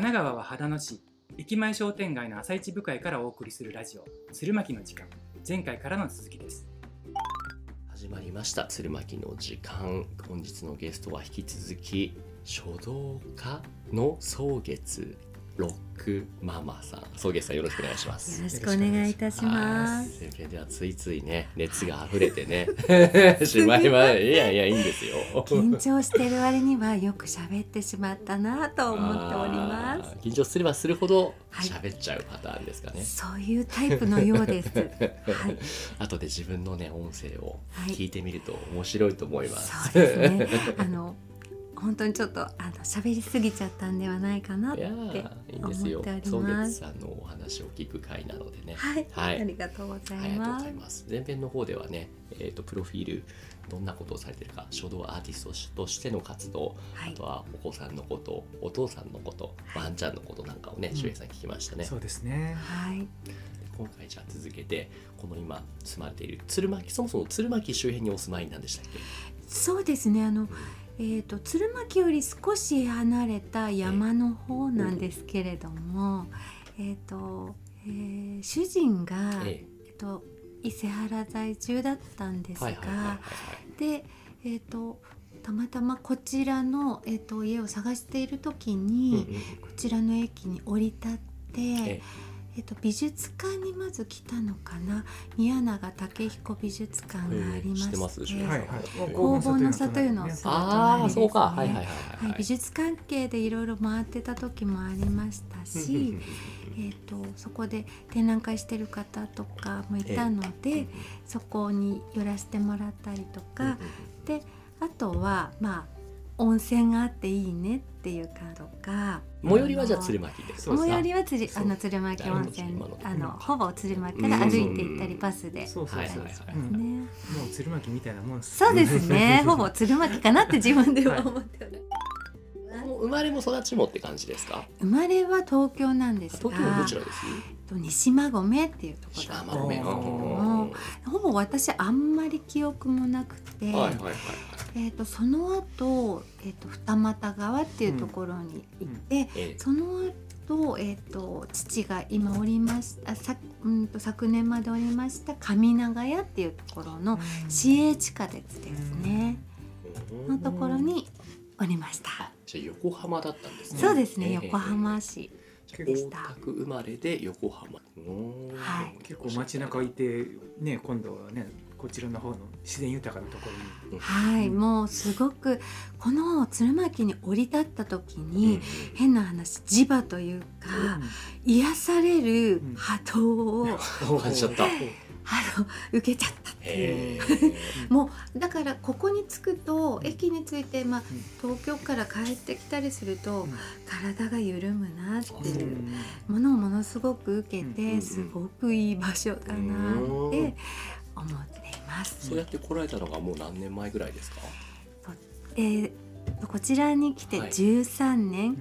神奈川は秦野市駅前商店街の朝市部会からお送りするラジオ鶴巻の時間。前回からの続きです。始まりました。鶴巻の時間。本日のゲストは引き続き書道家の草月ロックママさん草月さんよろしくお願いしますよろしくお願いいたします。先生ではついついね熱が溢れてね しまいまいやいやいいんですよ緊張してる割にはよく喋ってしまったなと思っておりまあー緊張すればするほどはい喋っちゃうパターンですかね、す。そういうタイプのようです。はい。後で自分のね音声をはい聞いてみると面白いと思います、そうですね。あの本当にちょっとあの喋りすぎちゃったんではないかなっていやーいいんですよ。思って草おります。月さんのお話を聞く回なのでね。はい、はい。ありがとうございます。前編の方ではね、えー、とプロフィールどんなことをされてるか書道アーティストとしての活動、はい。あとはお子さんのことお父さんのことワンちゃんのことなんかをねうん。周平さん聞きましたね、そうですね。はい。今回じゃあ続けてこの今住まれている鶴巻そもそも鶴巻周辺にお住まいなんでしたっけ？そうですね。あの。えー、と鶴巻より少し離れた山の方なんですけれども、えーとえー主人が、ええ。っと、伊勢原在住だったんですが、で、えっと、たまたまこちらの、えっと、家を探している時に、うんうんこちらの駅に降り立って、ええっと、美術館にまず来たのかな？宮永武彦美術館がありまして,、工房の里いうのね。すぐああそうか。はい隣はいですねはいはい。はい、美術関係でいろいろ回ってた時もありましたし、えー、とそこで展覧会してる方とかもいたので、そこに寄らせてもらったりとか、であとはまあ温泉があっていいねっていうかとか。最寄りはじゃあ鶴巻で。最寄りは釣りそうあの鶴巻温泉あのほぼ鶴巻から歩いて行ったりバスで。そうそうそう。はいはいはいうんね。もう鶴巻みたいなもんですそうですね。ほぼ鶴巻かなって自分では思っており もう生まれも育ちもって感じですか？生まれは東京なんですが東京のどちらです？と西馬込っていうところだったんですけれどもほぼ私あんまり記憶もなくて、はいはいはいえー、とその後、えー、と二俣川っていうところに行って、ええ。その後、えー、と父が今おりましたさ、うん、と昨年までおりました上長屋っていうところの市営地下鉄ですね、のところにおりました。じゃあ横浜だったんですね。そうですね、ええ。横浜市でし大た。田区生まれで横浜。うーん。はい結構街中いてね今度はねこちらの方の自然豊かなところに。はい、うん。もうすごくこの鶴巻に降り立った時うん。に、変な話磁場というか、癒される波動を、感じちゃった。あの受けちゃったっていう。もうだからここに着くと駅に着いて、まあ、東京から帰ってきたりすると、うん。体が緩むなってうんいうものをものすごく受けうんて、すごくいい場所だなって思っています。そうやって来られたのがもう何年前ぐらいですか？でこちらに来てはい。13年、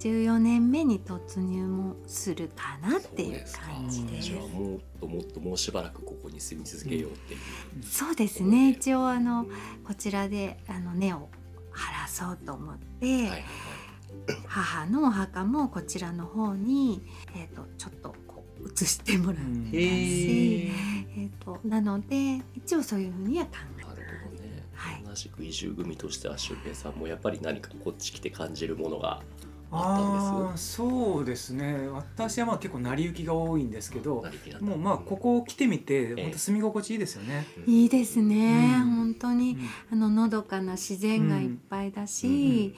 14年目に突入もするかなっていう感じです。じゃあもっともっともうしばらくここに住み続けようっていう。そうですね。一応あのこちらであの根を張らそうと思って、はいはいはい。母のお墓もこちらの方に、えー、とちょっと移してもらったうん。し、えー、となので一応そういうふうには考えなるほどね、はい。同じく移住組としては周平さんもやっぱり何かこっち来て感じるものがあったんです。そうですね。私はまあ結構成り行きが多いんですけどもうまあここ来てみてええ本当住み心地いいですよね。いいですね、うん。本当にうん。あののどかな自然がいっぱいだし、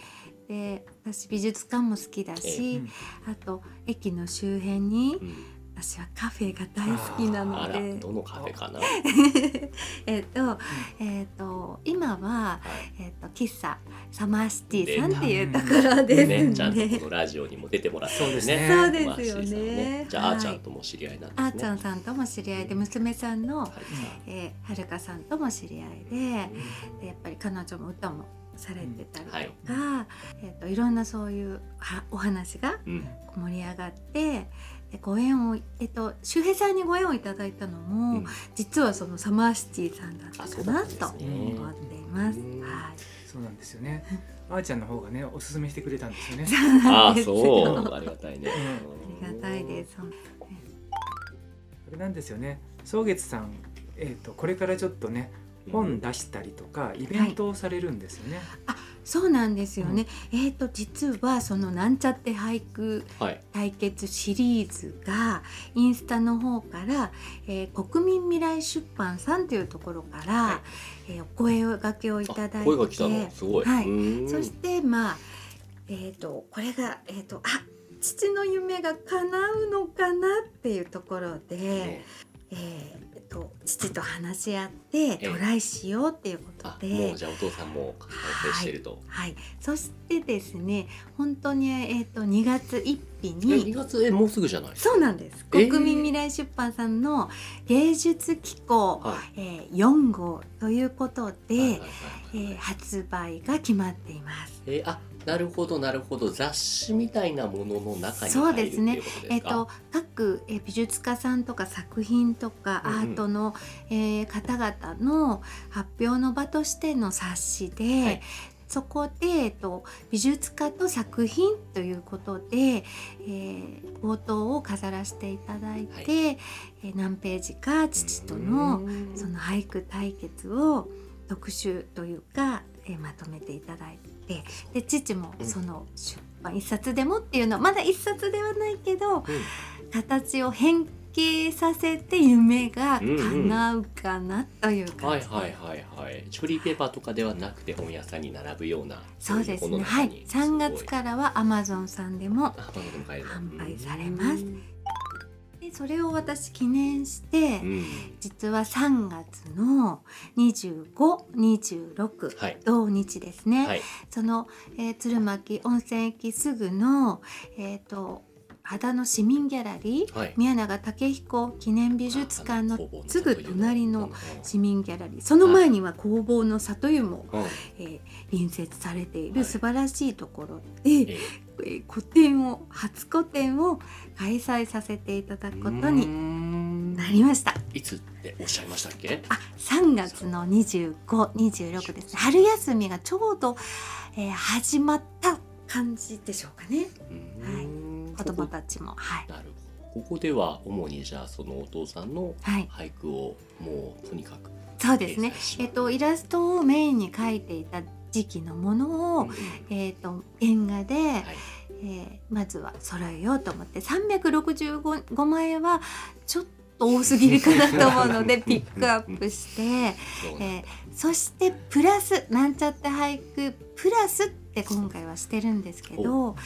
で私美術館も好きだし、あと駅の周辺にうん私はカフェが大好きなので。どのカフェかな、えっと、えっと今は、はい。えっと喫茶サマーシティさんっていうところですね。ね、ちゃんとこのラジオにも出てもらってそうですね。そうですよマーシーさんね。じゃあ、はい。あーちゃんとも知り合いなんですね。あーちゃんさんとも知り合いで娘さんの、はい。えー、はるかさんとも知り合いででやっぱり彼女も歌もされてたりとか、はい。えー、といろんなそういうはお話がうん、盛り上がってでご縁を、えっと、周平さんにご縁をいただいたのも、うん。実はそのサマーシティさんだったかなと思っています。うん。ははい。そうなんですよね。あ ーちゃんの方がねおすすめしてくれたんですよね。あ そう。ありがたいね。ありがたいです。これなんですよね。宗月さんえー、とこれからちょっとね本出したりとかイベントをされるんですよね、そうなんですよね。えっ、と実はそのなんちゃって俳句はい。対決シリーズがインスタの方から、えー国民未来出版さんというところから、はえーお声掛けをいただいて声が来たの？すごい。はいうーんそしてまあえっ、とこれがえっ、とあ父の夢が叶うのかなっていうところで、ねえーと父と話し合ってええトライしようっていうことあで。もうじゃあお父さんも完成してると。はい、そしてですね本当に、えー、と2月1日え2に月えもうすぐじゃない？そうなんです。えー。国民未来出版さんの芸術機構、はい。えー4号ということで、発売が決まっています。えーあなるほどなるほど。雑誌みたいなものの中にそうですね。えっ。と各、えー美術家さんとか作品とかアうんうん。ートの、えー方々の発表の場としての冊子で、はいそこで、えっと、美術家と作品ということで、えー冒頭を飾らせていただいて、はい。えー何ページか父とのその俳句対決を特集というか、えーまとめていただいてで父もその出版一冊でもっていうのはまだ一冊ではないけどうん。形を変形させて夢が叶うかなという感じで、はいはいはい。はい。フリーペーパーとかではなくて本屋さんに並ぶようなそうですね。はいの中に。3月からはアマゾンさんでも販売されます。うんでそれを私記念して、うん。実は3月の2526はい。同日ですね、はい。その、えー鶴巻温泉駅すぐの、えー、と秦野市民ギャラリー、はい。宮永武彦記念美術館のすぐ隣のうん。市民ギャラリー。その前には工房の里湯も、うん。えー隣接されていはい。る素晴らしいところで、ええ。ー個展を初個展を開催させていただくことにになりました。いつっておっしゃいましたっけ？あ、3月の25、26ですね。春休みがちょうど、えー始まった感じでしょうかね。うん子供たちも、はい、なるほど。ここでは主にじゃあそのお父さんのはい、俳句をもうとにかくそうですね。えっとイラストをメインに描いていた時期のものを、うんうん。えっと原画で、はい。えーまずは揃えようと思って365枚円はちょっと多すぎるかなと思うので ピックアップして。えーそしてプラスなんちゃって俳句プラスって今回はしてるんですけど、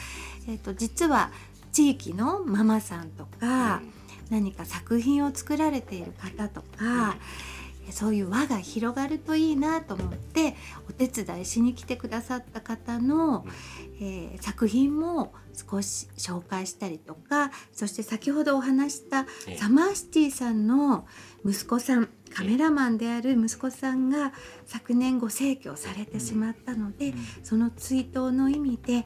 えー、と実は地域のママさんとか、何か作品を作られている方とか、そういう輪が広がるといいなと思ってお手伝いしに来てくださった方の、えー作品も少し紹介したりとかそして先ほどお話したええ。サマーシティさんの息子さんカメラマンである息子さんが昨年ご逝去されてしまったので、その追悼の意味で、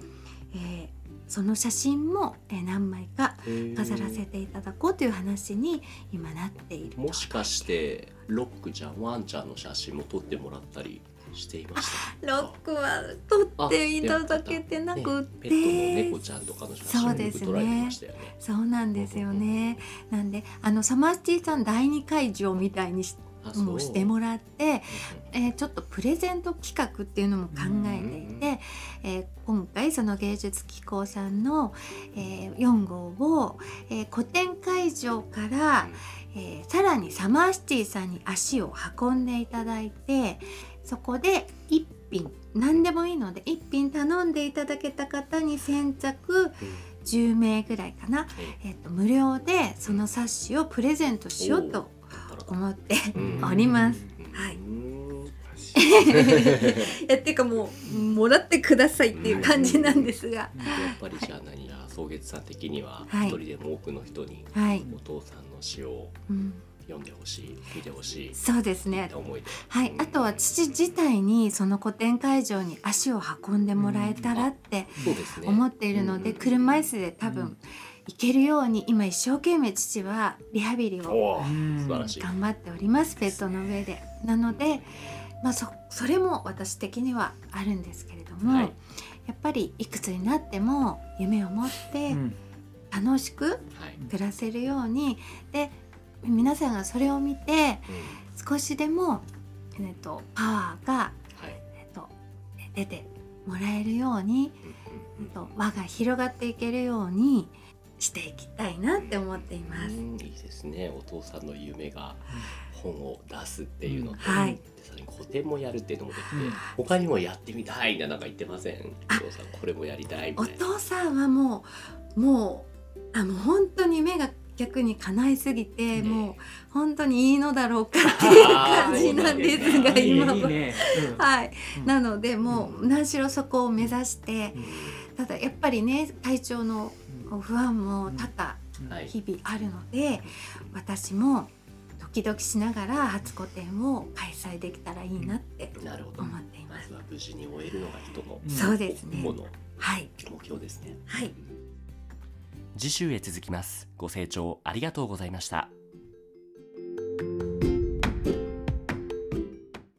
えーその写真も、えー何枚か飾らせていただこうという話に今なっていると。もしかしてロックちゃんワンちゃんの写真も撮ってもらったりしていました？ロックは撮っていただけてなくって、ね、ペットの猫ちゃんとかの写真もそうですね。撮られてましたよね。そうなんですよね。なんであのサマーシティさん第二会場みたいにしあそう。もう。してもらって、えーちょっとプレゼント企画っていうのも考えていて、えー今回その芸術機構さんの、えー4号を、えー古典会場から、えーさらにサマーシティさんに足を運んでいただいてそこで1品何でもいいので1品頼んでいただけた方に先着10名ぐらいかな、えーと無料でその冊子をプレゼントしようと思ってうん。おります。うんはい。うん。いやっていうかもうもらってくださいっていう感じなんですが、やっぱりじゃあ何や草月さん的にははい。一人でも多くの人にはい、お父さんの詩をうん、読んでほしい見てほしいそうですね。って思いで。はい、あとは父自体にその古典会場に足を運んでもらえたらって思っているので、うん車椅子で多うん。分行けるように今一生懸命父はリハビリをおー素晴らしい。頑張っておりますベッドの上で。なのでまあそそれも私的にはあるんですけれども、はい。やっぱりいくつになっても夢を持ってうん。は楽しくい。暮らせるようにで皆さんがそれを見てうん。少しでも、えっと、パワーが、はい。えっと、出てもらえるように、うん。えっと、輪が広がっていけるようにしていきたいなって思っています。うんいいですね。お父さんの夢が本を出すっていうのと、はい。でさらに個展もやるっていうのもできて、うん他にもやってみたいななんか言ってません？あお父さんこれもやりたいみおたいな。父さんはもうもうあの本当に夢が逆に叶いすぎて、ね。もう本当にいいのだろうかっていう感じなんですが今は。ね、うん。はい、うん。なのでもう何しろそこを目指してうん。ただやっぱりね体調の不安も多々はい。日々あるので私もドキドキしながら初個展を開催できたらいいなってなるほど。思っていま。ますずは無事に終えるのが人のうん。そうですね。ものはい。目標ですね。はい。次週へ続きます。ご清聴ありがとうございました